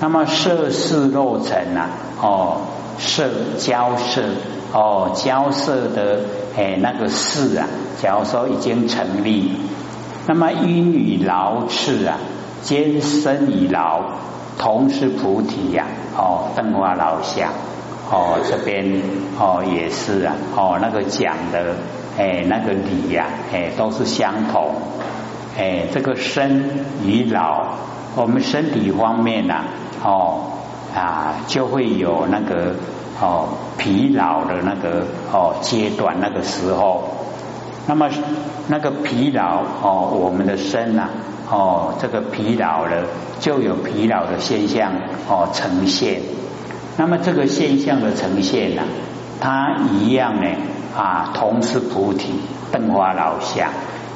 那么色是肉尘啊，哦，色交色，哦，交色的哎那个事啊，假如说已经成立，那么因与劳次啊，兼生与劳，同是菩提呀，哦，灯花老相，哦，这边哦也是啊，哦，那个讲的哎那个理呀，哎都是相同，哎，这个生与老，我们身体方面呐。哦啊，就会有那个哦疲劳的那个哦阶段，那个时候，那么那个疲劳哦，我们的身呐哦，这个疲劳了，就有疲劳的现象哦呈现。那么这个现象的呈现呐，它一样呢啊，同是菩提灯花老相，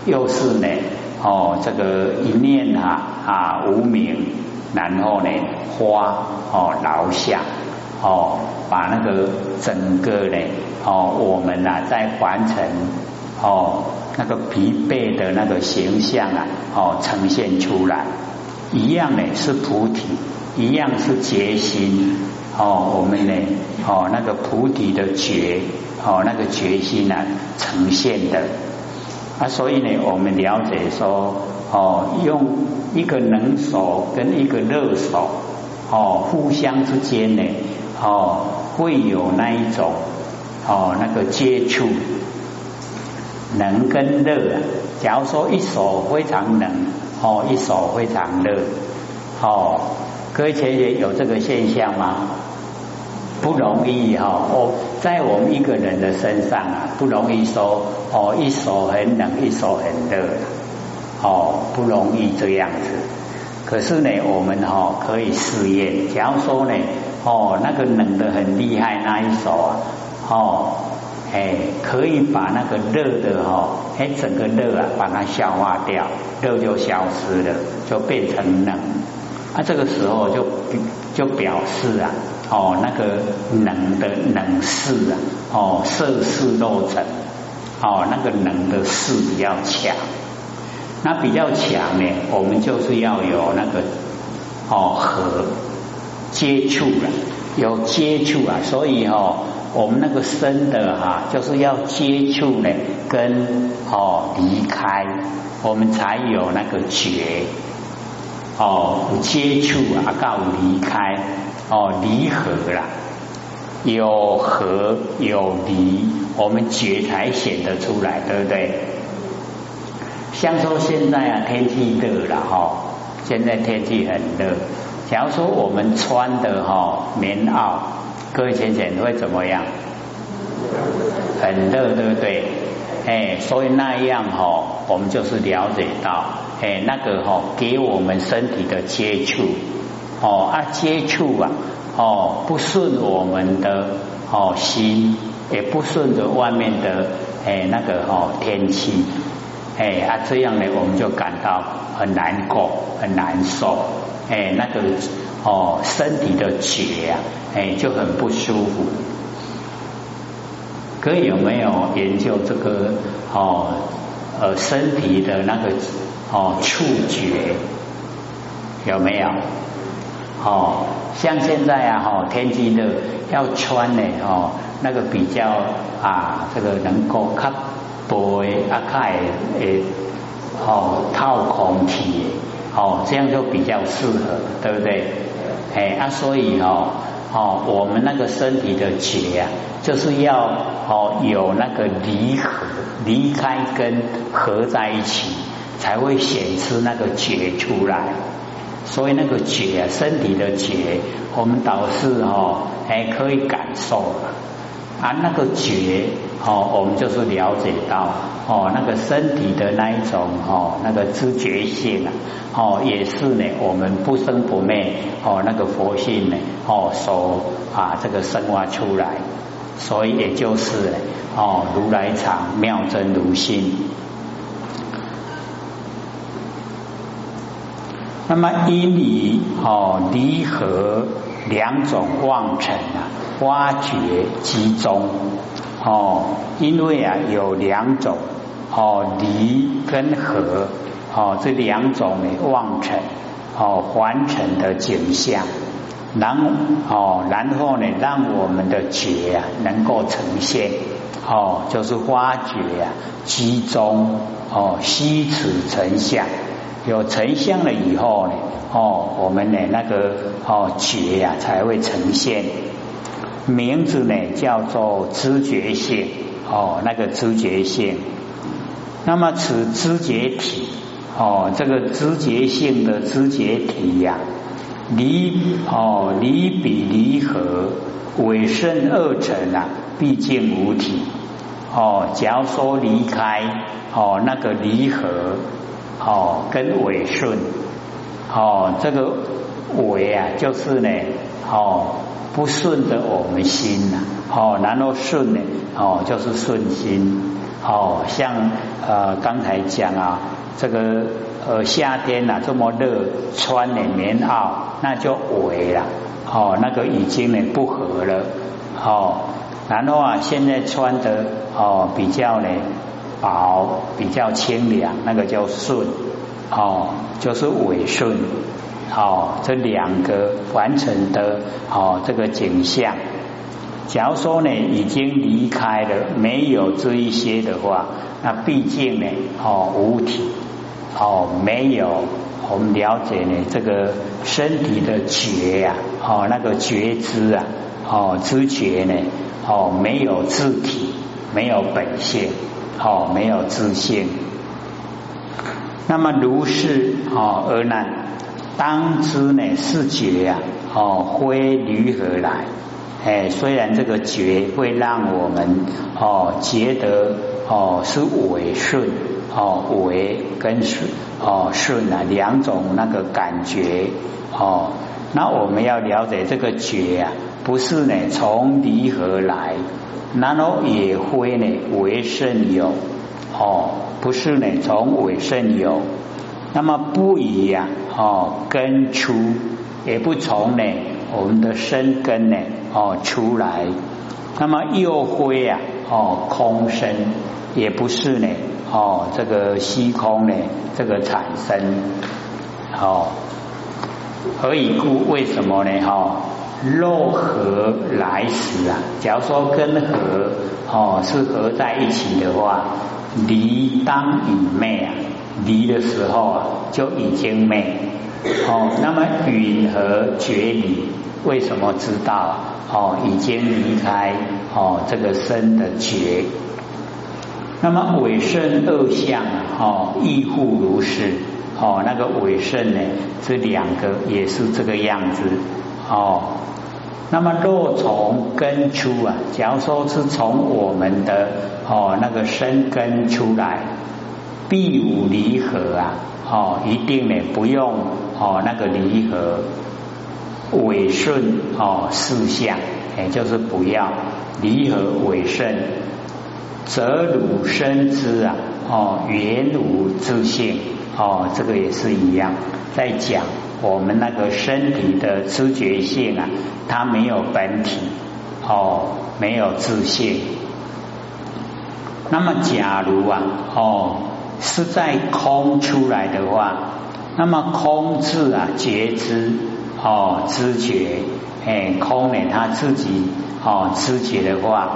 又是呢哦这个一念啊啊无名。然后呢，花哦劳下哦，把那个整个呢哦，我们呐在完成哦那个疲惫的那个形象啊哦呈现出来，一样呢是菩提，一样是决心哦，我们呢哦那个菩提的觉哦那个决心啊呈现的啊，所以呢我们了解说。哦，用一个冷手跟一个热手，哦，互相之间呢，哦，会有那一种哦那个接触，冷跟热。假如说一手非常冷，哦，一手非常热，哦，各位前姐有这个现象吗？不容易哈，哦，在我们一个人的身上啊，不容易说哦，一手很冷，一手很热。哦，不容易这样子。可是呢，我们哈可以试验。假如说呢，哦，那个冷的很厉害那一手啊，哦，哎，可以把那个热的哈，哎，整个热啊，把它消化掉，热就消失了，就变成冷。啊，这个时候就就表示啊，哦，那个冷的冷势啊，哦，色势肉成，哦，那个冷的势比较强。那比较强呢，我们就是要有那个哦和接触了，有接触啊，所以哦，我们那个生的哈，就是要接触呢，跟哦离开，我们才有那个觉哦接触啊，告离开哦离合啦，有和有离，我们觉才显得出来，对不对？像说现在啊，天气热了哈，现在天气很热。假如说我们穿的哈棉袄，各位浅浅会怎么样？很热，对不对？哎，所以那样哈，我们就是了解到，哎，那个哈给我们身体的接触，哦啊接触啊，哦不顺我们的哦心，也不顺着外面的哎那个哈天气。哎啊，这样呢，我们就感到很难过、很难受。哎，那个哦，身体的觉啊，哎，就很不舒服。各位有没有研究这个哦呃身体的那个哦触觉有没有？哦，像现在啊，哈天气热要穿呢，哦那个比较啊，这个能够看。背啊，开诶，哦，套空气，哦，这样就比较适合，对不对？哎啊，所以哦，哦，我们那个身体的结啊，就是要哦有那个离合、离开跟合在一起，才会显出那个结出来。所以那个觉，身体的觉，我们导师哦，还可以感受啊，那个觉。哦，我们就是了解到哦，那个身体的那一种哦，那个知觉性啊，哦，也是呢，我们不生不灭哦，那个佛性呢，哦，所啊这个生化出来，所以也就是哦，如来藏妙真如心。那么因离哦离合两种妄尘啊，挖掘集中。哦，因为啊有两种哦离跟合哦这两种的妄尘哦凡尘的景象然哦，然后呢，让我们的觉啊能够呈现哦，就是发觉啊，集中哦，虚此成相，有成相了以后呢，哦，我们呢那个哦觉呀才会呈现。名字呢叫做知觉性哦，那个知觉性。那么此知觉体哦，这个知觉性的知觉体呀。离哦离比离合，尾生二成啊，毕竟无体哦。假如说离开哦那个离合哦跟尾顺哦这个尾啊就是呢哦不顺着我们心呐哦然后顺呢哦就是顺心哦像呃刚才讲啊这个。呃，夏天呐这么热，穿呢棉袄，那就围了哦，那个已经呢不合了哦。然后啊，现在穿的哦比较呢薄，比较清凉，那个叫顺哦，就是尾顺哦。这两个完成的哦这个景象，假如说呢已经离开了，没有这一些的话，那毕竟呢哦无体。哦，没有，我们了解呢，这个身体的觉呀，哦，那个觉知啊，哦，知觉呢，哦，没有自体，没有本性，哦，没有自信。那么如是哦而难，当知呢是觉呀，哦，非离何来？哎，虽然这个觉会让我们哦觉得哦是伪顺。哦，为跟顺哦顺啊两种那个感觉哦，那我们要了解这个觉啊，不是呢从离合来，然后也会呢为圣有哦，不是呢从为圣有，那么不一样哦根出，也不从呢我们的生根呢哦出来，那么又会啊哦空生，也不是呢。哦，这个虚空呢，这个产生，哦，何以故？为什么呢？哈，肉合来时啊，假如说跟合哦是合在一起的话，离当与昧啊，离的时候啊就已经昧。哦，那么允和绝离，为什么知道？哦，已经离开哦这个身的觉。那么尾圣二相哦，亦复如是哦。那个尾圣呢，这两个也是这个样子哦。那么若从根出啊，假如说是从我们的哦那个生根出来，必无离合啊哦，一定呢不用哦那个离合尾顺哦四相，也就是不要离合尾顺。则汝生之啊，哦，原无自性，哦，这个也是一样，在讲我们那个身体的知觉性啊，它没有本体，哦，没有自性。那么，假如啊，哦，是在空出来的话，那么空字啊，觉知，哦，知觉，哎，空呢，它自己，哦，知觉的话。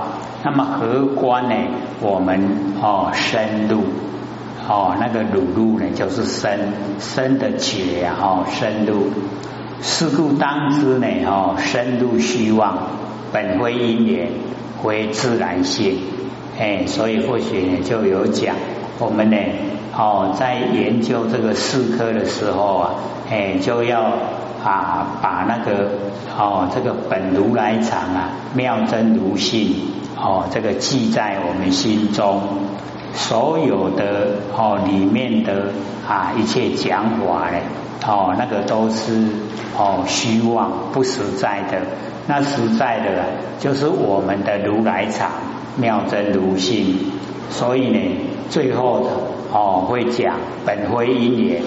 那么何观呢？我们哦深入哦那个乳露呢，就是深深的觉啊，哦深入。是故当知呢，哦深入虚妄，本非因缘，非自然性。哎，所以或许呢就有讲，我们呢哦在研究这个四科的时候啊，哎就要啊把那个哦这个本如来藏啊妙真如性。哦，这个记在我们心中，所有的哦里面的啊一切讲法呢，哦那个都是哦虚妄不实在的，那实在的就是我们的如来藏妙真如性，所以呢，最后的哦会讲本非因缘，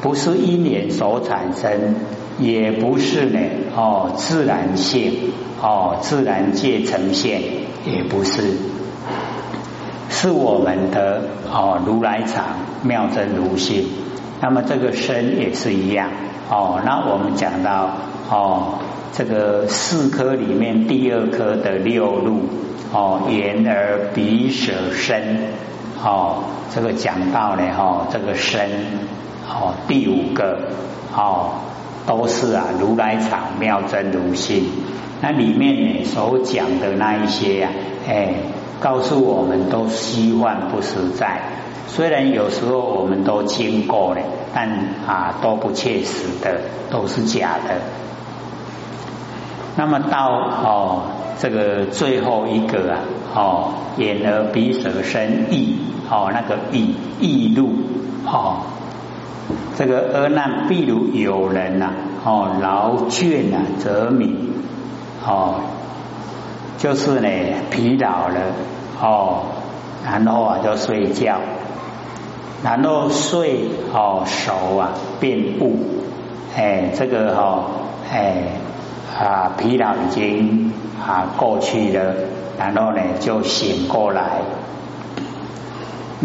不是因缘所产生，也不是呢哦自然性哦自然界呈现。也不是，是我们的哦如来藏妙真如性。那么这个身也是一样哦。那我们讲到哦，这个四科里面第二科的六路哦，眼耳鼻舌身哦，这个讲到呢哈，这个身哦，第五个哦，都是啊如来藏妙真如性。那里面呢所讲的那一些呀，哎，告诉我们都虚幻不实在。虽然有时候我们都经过了，但啊都不切实的，都是假的。那么到哦这个最后一个啊哦眼耳鼻舌身意哦那个意意路哦这个阿难譬如有人呐哦劳倦啊则敏哦就是呢疲劳了哦然后啊就睡觉。然后睡哦熟啊变悟，哎这个哈哎啊疲劳已经啊过去了，然后呢就醒过来，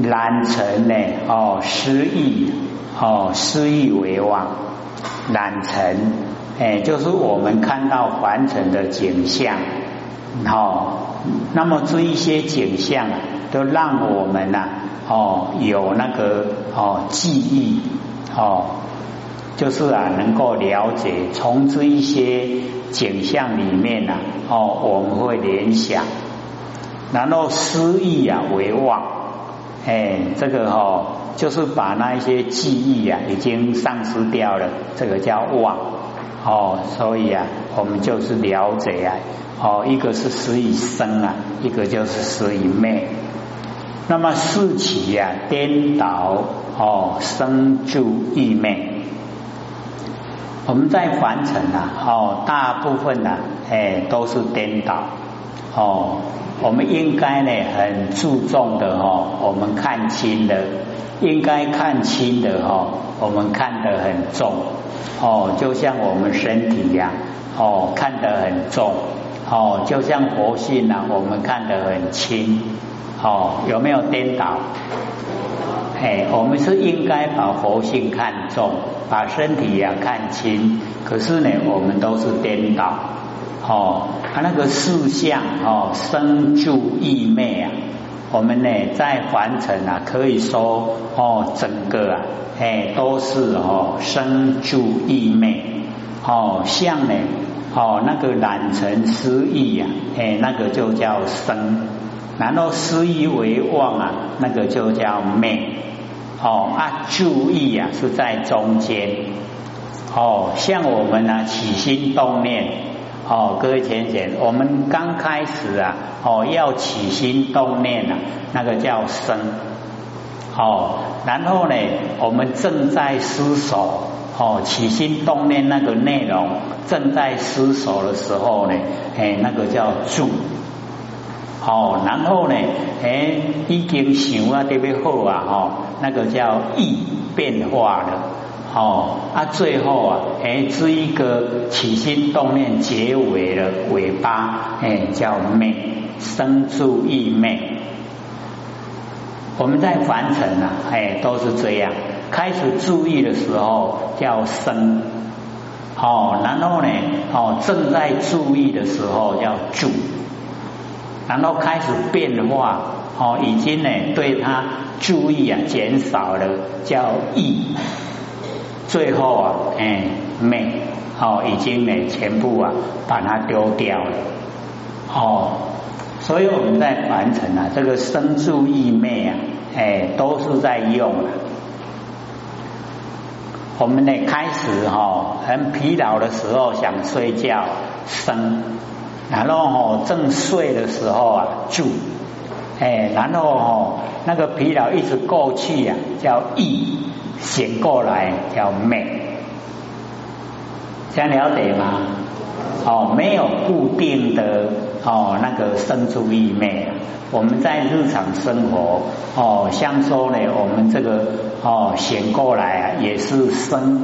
染尘呢哦失意哦失意为妄，染尘哎就是我们看到凡尘的景象，哦那么这一些景象都让我们呐。哦，有那个哦记忆哦，就是啊，能够了解从这一些景象里面呐，哦，我们会联想，然后失忆啊为妄，哎，这个哦，就是把那一些记忆啊已经丧失掉了，这个叫妄哦，所以啊，我们就是了解啊，哦，一个是死以生啊，一个就是死以灭。那么四起呀，颠倒哦，生住异灭。我们在凡尘啊，哦，大部分呢，哎，都是颠倒哦。我们应该呢，很注重的哦，我们看清的，应该看清的哦，我们看得很重哦。就像我们身体呀，哦，看得很重哦，就像佛性啊，我们看得很轻。哦，有没有颠倒？哎，我们是应该把佛性看重，把身体呀看轻。可是呢，我们都是颠倒。哦，他那个四相哦，生住意昧啊，我们呢在凡尘啊，可以说哦，整个啊，哎，都是哦，生住意昧。哦，相呢，哦，那个染尘失意呀，哎，那个就叫生。然后失意为妄啊，那个就叫昧哦啊，注意啊是在中间哦，像我们呢起心动念哦，各位浅浅，我们刚开始啊哦要起心动念啊，那个叫生哦，然后呢我们正在思索哦起心动念那个内容正在思索的时候呢，哎那个叫住。哦，然后呢？哎，已经想啊特别好啊，哈，那个叫意变化了。哦，啊，最后啊，哎，这一个起心动念结尾的尾巴，哎，叫昧，生住意昧。我们在凡尘啊，哎，都是这样。开始注意的时候叫生，哦，然后呢，哦，正在注意的时候叫住。然后开始变化，哦，已经呢对他注意啊减少了，叫意，最后啊，哎，昧，哦，已经呢全部啊把它丢掉了，哦，所以我们在完成啊这个生住意昧啊，哎，都是在用啊。我们呢开始哈很疲劳的时候想睡觉生。然后哦，正睡的时候啊，住，哎，然后哦，那个疲劳一直过去呀，叫意，醒过来叫昧，想了解吗？哦，没有固定的哦，那个生出意昧。我们在日常生活哦，像说呢，我们这个哦，醒过来啊，也是生，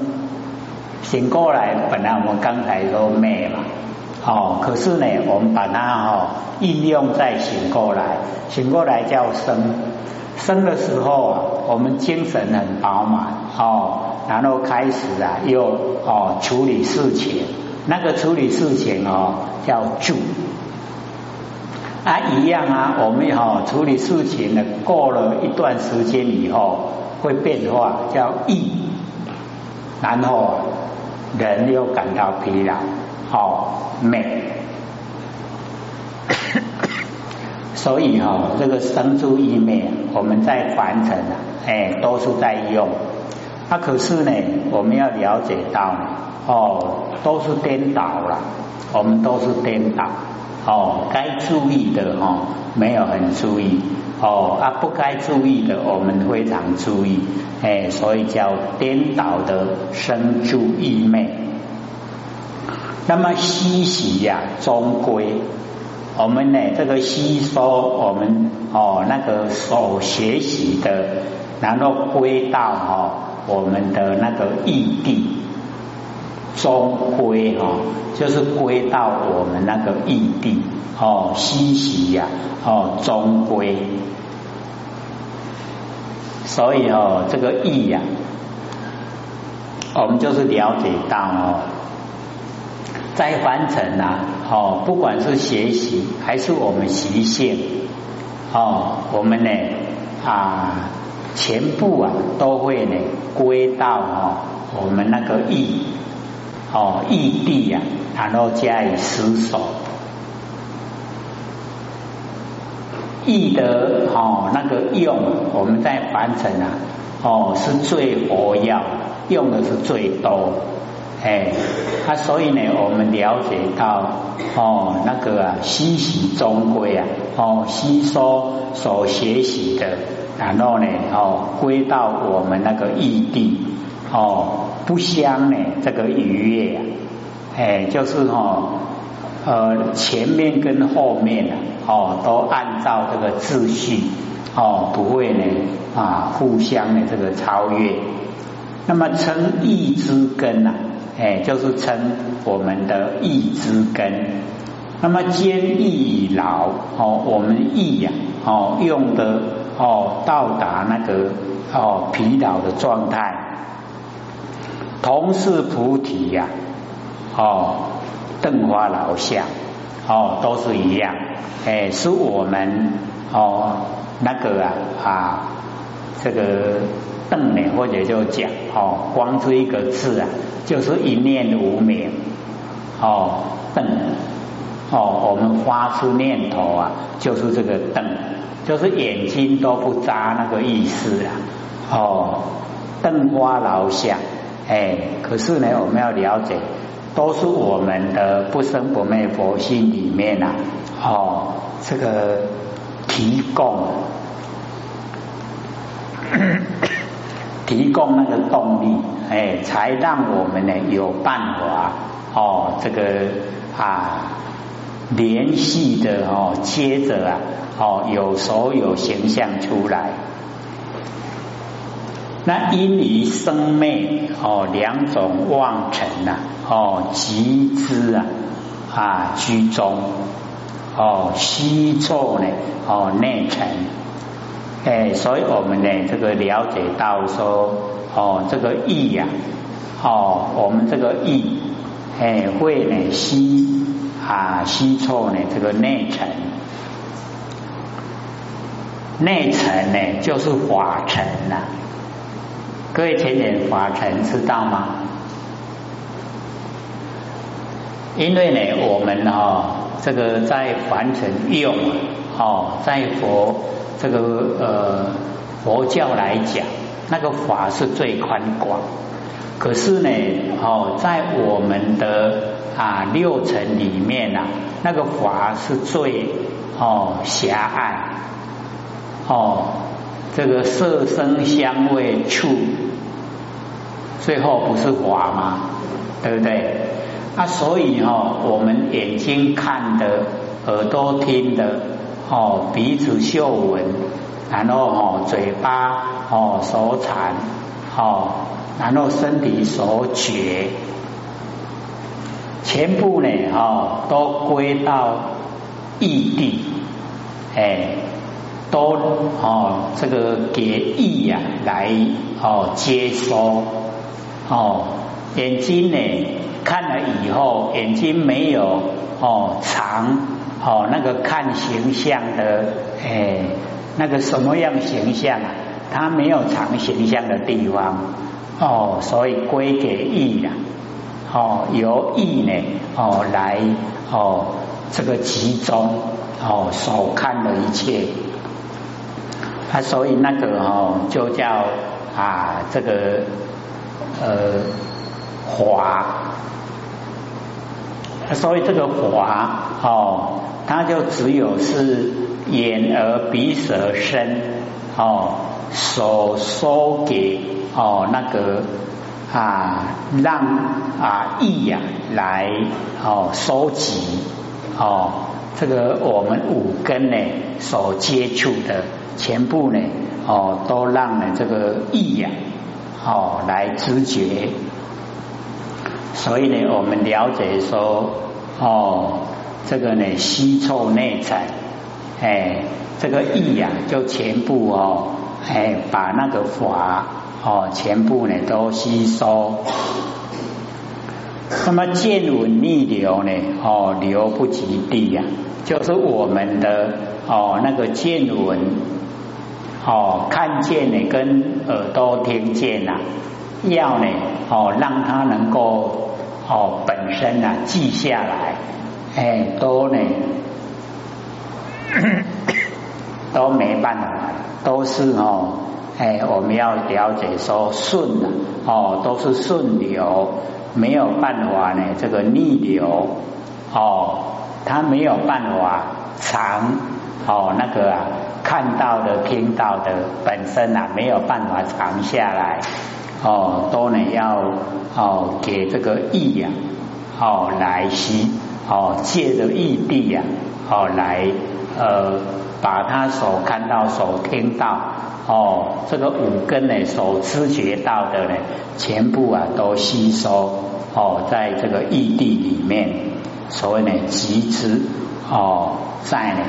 醒过来，本来我们刚才说昧嘛。哦，可是呢，我们把它哦应用在醒过来，醒过来叫生，生的时候啊，我们精神很饱满哦，然后开始啊又哦处理事情。那个处理事情哦叫住。啊，一样啊，我们哈处理事情呢，过了一段时间以后会变化，叫意，然后人又感到疲劳，好美，所以哈这个生住意灭，我们在凡尘啊，哎，都是在用，啊，可是呢，我们要了解到哦，都是颠倒了，我们都是颠倒。哦，该注意的哈，没有很注意哦啊，不该注意的，我们非常注意，哎，所以叫颠倒的生住意昧。那么吸习呀，终归我们呢，这个吸收我们哦那个所学习的，然后归到哈我们的那个异地。终归哈，就是归到我们那个异地哦，西西呀哦，终归。所以哦，这个意呀，我们就是了解到哦，在凡尘啊哦，不管是学习还是我们习性哦，我们呢啊，全部啊都会呢归到哦我们那个意。哦，义地呀，然后加以施守，义的哦那个用，我们在凡尘啊，哦是最活要，用的是最多，哎，啊所以呢，我们了解到哦那个啊，吸习终归啊，哦吸收所学习的，然后呢，哦归到我们那个异地，哦。不相呢，这个愉悦，哎，就是哈，呃，前面跟后面啊，哦，都按照这个秩序，哦，不会呢啊，互相的这个超越。那么称意之根呐，哎，就是称我们的意之根。那么坚毅劳，哦，我们意呀，哦，用的哦，到达那个哦疲劳的状态。同是菩提呀，哦，灯花老相，哦，都是一样，哎，是我们哦那个啊啊，这个瞪呢，或者就讲哦，光是一个字啊，就是一念无明，哦，瞪，哦，我们发出念头啊，就是这个瞪，就是眼睛都不眨那个意思啊，哦，瞪花老想。哎，可是呢，我们要了解，都是我们的不生不灭佛性里面啊，哦，这个提供，提供那个动力，哎，才让我们呢有办法，哦，这个啊，联系的哦，接着啊，哦，有所有形象出来。那因于生灭哦两种妄尘呐哦集之啊啊居中哦虚错呢哦内尘哎，所以我们呢这个了解到说哦这个意呀哦我们这个意哎会呢吸啊吸错呢这个内尘内尘呢就是法尘呐。各位前人法尘知道吗？因为呢，我们哦，这个在凡尘用哦，在佛这个呃佛教来讲，那个法是最宽广。可是呢，哦，在我们的啊六尘里面呐，那个法是最哦狭隘哦。这个色声香味触，最后不是法吗？对不对？啊，所以哈，我们眼睛看的，耳朵听的，哦，鼻子嗅闻，然后哦，嘴巴哦，手产，哦，然后身体所觉，全部呢，哦，都归到异地，哎。都哦，这个给意呀来哦接收哦，眼睛呢看了以后眼睛没有哦长哦那个看形象的哎那个什么样形象啊？它没有藏形象的地方。哦，所以归给意了哦，由意呢哦来哦这个集中哦所看的一切。啊，所以那个哦就叫啊这个呃华，所以这个华哦，它就只有是眼耳鼻舌身哦。所收给哦那个啊让啊意呀来哦收集哦这个我们五根呢所接触的全部呢哦都让呢这个意呀哦来知觉，所以呢我们了解说哦这个呢吸臭内在哎这个意呀就全部哦。哎，把那个法哦，全部呢都吸收。那么见闻逆流呢？哦，流不及地呀，就是我们的哦那个见闻哦，看见呢跟耳朵听见呐，要呢哦让它能够哦本身呐记下来，哎，都呢 都没办法。都是哦，哎，我们要了解说顺的哦，都是顺流，没有办法呢，这个逆流哦，它没有办法长哦，那个啊，看到的、听到的本身啊，没有办法藏下来哦，都呢要哦给这个意呀哦来吸哦，借着异地呀哦来呃。把他所看到、所听到，哦，这个五根呢，所知觉到的呢，全部啊都吸收哦，在这个异地里面，所谓呢集之哦，在呢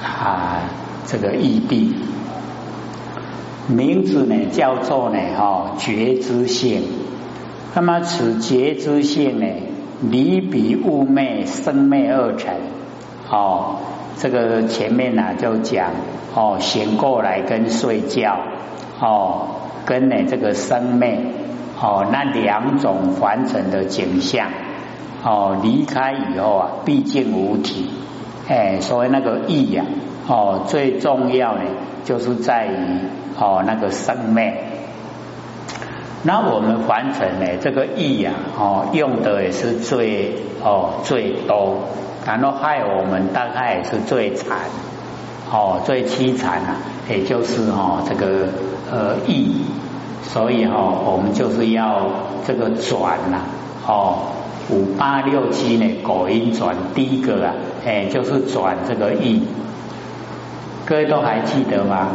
啊这个异地，名字呢叫做呢哦觉知性，那么此觉知性呢，离比物昧生昧二成哦。这个前面呢就讲哦，醒过来跟睡觉哦，跟呢这个生灭哦那两种完整的景象哦，离开以后啊，毕竟无体哎，所以那个意呀哦，最重要的就是在于哦那个生灭。那我们完成呢这个意呀哦，用的也是最哦最多。然后害我们大概也是最惨，哦，最凄惨啊，也就是哦这个呃意，所以哦我们就是要这个转呐，哦五八六七呢狗音转第一个啊，哎就是转这个意，各位都还记得吗？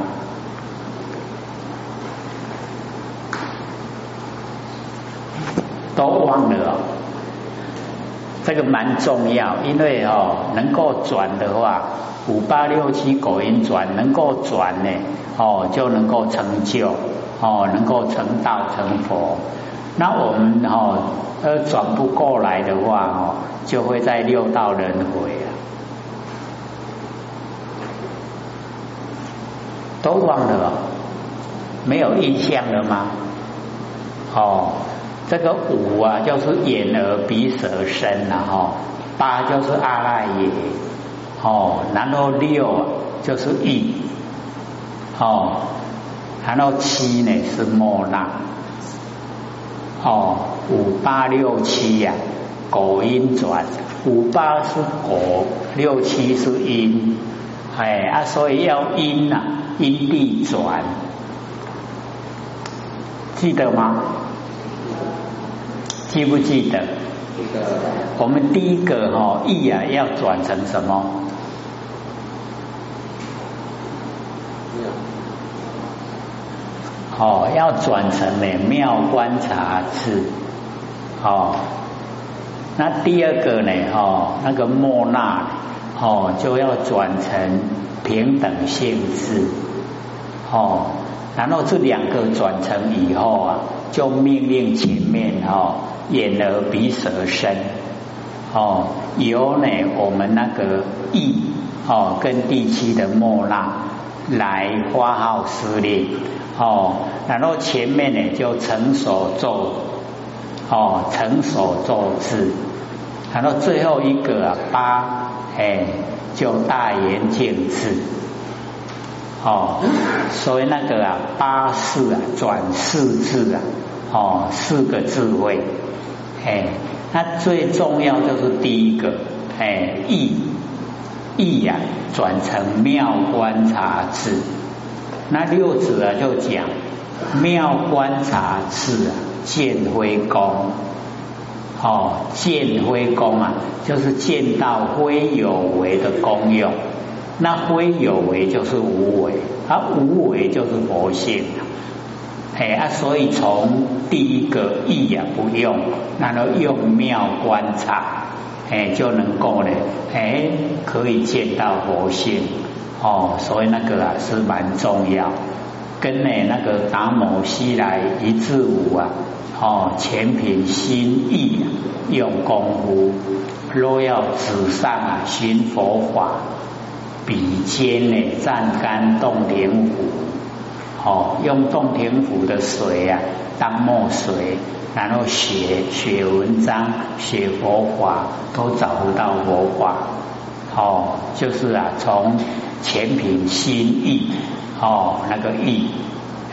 都忘了。这个蛮重要，因为哦，能够转的话，五八六七狗音转能够转呢，哦就能够成就，哦能够成道成佛。那我们哦呃转不过来的话哦，就会在六道轮回啊，都忘了，没有印象了吗？哦。这个五啊，就是眼耳鼻舌身呐，哈，八就是阿赖耶，哦，然后六就是意，哦，然后七呢是莫那，哦，五八六七呀，果音转，五八是果，六七是因，哎啊，所以要因呐，因地转，记得吗？记不记得？我们第一个哈意啊，要转成什么？哦，要转成呢妙观察智。哦，那第二个呢？哦，那个莫那哦，就要转成平等性质。哦，然后这两个转成以后啊，就命令前面哦。眼耳鼻舌身。哦，由呢我们那个意哦跟第七的莫那来发号施令。哦，然后前面呢就成手咒哦成手咒字，然后最后一个啊八哎就大圆镜字。哦，所以那个啊，八四啊，转四字啊，哦，四个智慧，哎，那最重要就是第一个，哎，意意呀，转成妙观察智。那六子啊，就讲妙观察智啊，见灰功，哦，见灰功啊，就是见到灰有为的功用。那微有为就是无为，而无为就是佛性哎啊，所以从第一个意呀不用，然后用妙观察，哎就能够呢，哎可以见到佛性哦，所以那个啊是蛮重要，跟呢那个达摩西来一字五啊，哦全凭心意用功夫，若要纸上啊寻佛法。笔尖呢，蘸干洞庭湖，哦，用洞庭湖的水啊当墨水，然后写写文章、写佛法，都找不到佛法。哦，就是啊，从前品心意，哦，那个意，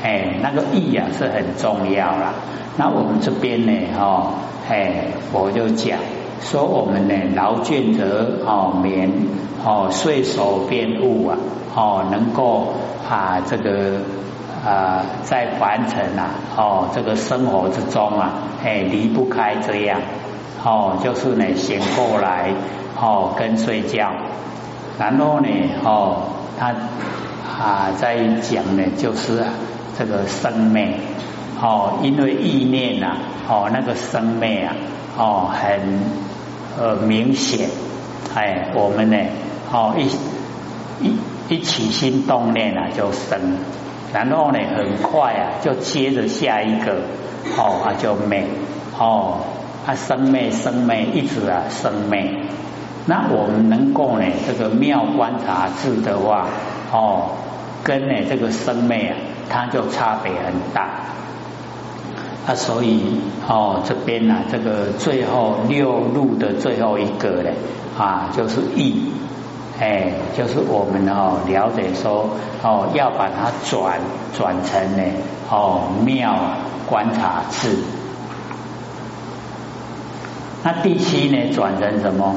哎，那个意啊是很重要啦。那我们这边呢，哦，哎，我就讲。说我们呢劳倦则哦眠哦睡熟变悟啊哦能够啊这个啊在凡尘啊哦这个生活之中啊哎离不开这样哦就是呢醒过来哦跟睡觉，然后呢哦他啊在讲呢就是这个生灭哦因为意念呐哦那个生灭啊哦很。呃，明显，哎，我们呢，哦，一一一起心动念啊，就生，然后呢，很快啊，就接着下一个，哦，啊，就灭，哦，啊，生灭生灭，一直啊生灭。那我们能够呢，这个妙观察智的话，哦，跟呢这个生灭啊，它就差别很大。啊，所以哦，这边呢，这个最后六路的最后一个呢，啊，就是意，哎，就是我们哦了解说哦，要把它转转成呢哦妙观察智。那第七呢，转成什么？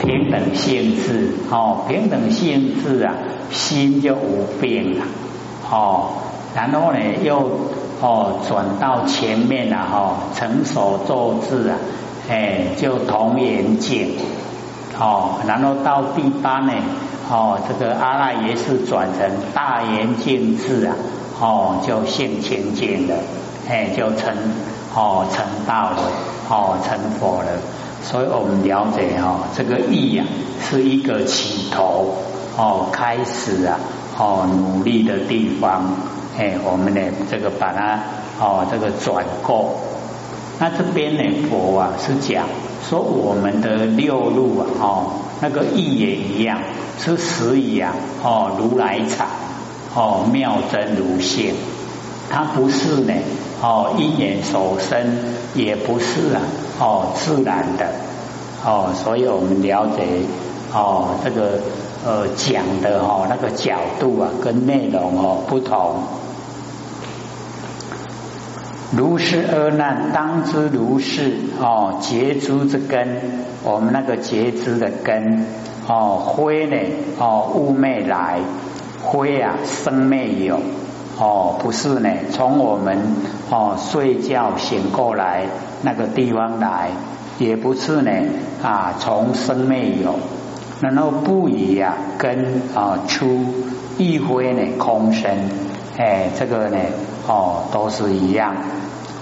平等性质哦，平等性质啊，心就无病了哦。然后呢，又哦转到前面了哈，成熟坐字啊，哎，就同眼见哦，然后到第八呢，哦，这个阿赖耶识转成大圆镜智啊，哦，就现清净了，哎，就成哦成道了，哦成佛了。所以我们了解哈，这个意啊是一个起头哦，开始啊哦努力的地方。哎，我们呢，这个把它哦，这个转过。那这边呢，佛啊是讲说我们的六路啊，哦，那个意也一样，是实以啊，哦，如来藏，哦，妙真如现，它不是呢，哦，因缘所生，也不是啊，哦，自然的，哦，所以我们了解哦，这个呃讲的哈那个角度啊，跟内容哦不同。如是阿难，当知如是哦，结珠之根，我们那个结枝的根哦，灰呢哦，物昧来，灰啊生昧有哦，不是呢，从我们哦睡觉醒过来那个地方来，也不是呢啊从生昧有，然后不以啊根啊出一灰呢空身，哎，这个呢哦都是一样。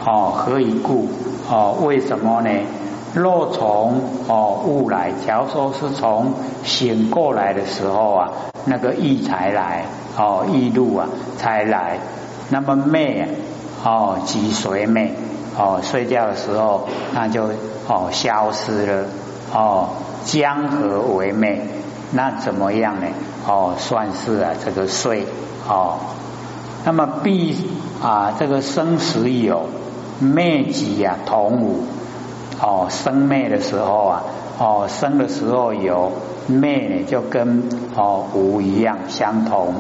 哦，何以故？哦，为什么呢？若从哦物来，假如说是从醒过来的时候啊，那个意才来，哦意路啊才来，那么昧啊哦即随昧哦，睡觉的时候那就哦消失了哦，江河为昧，那怎么样呢？哦，算是啊这个睡哦，那么必啊这个生死有灭即啊同无哦，生灭的时候啊哦生的时候有灭呢，就跟哦无一样相同。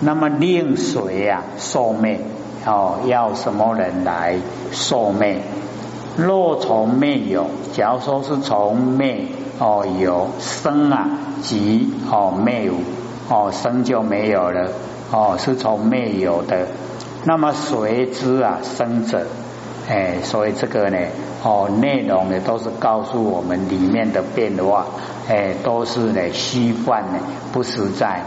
那么令谁啊受灭？哦，要什么人来受灭？若从灭有，假如说是从灭哦有生啊，即哦灭无哦生就没有了哦，是从灭有的。那么谁知啊生者？哎，所以这个呢哦内容呢都是告诉我们里面的变化，哎都是呢虚幻呢不实在。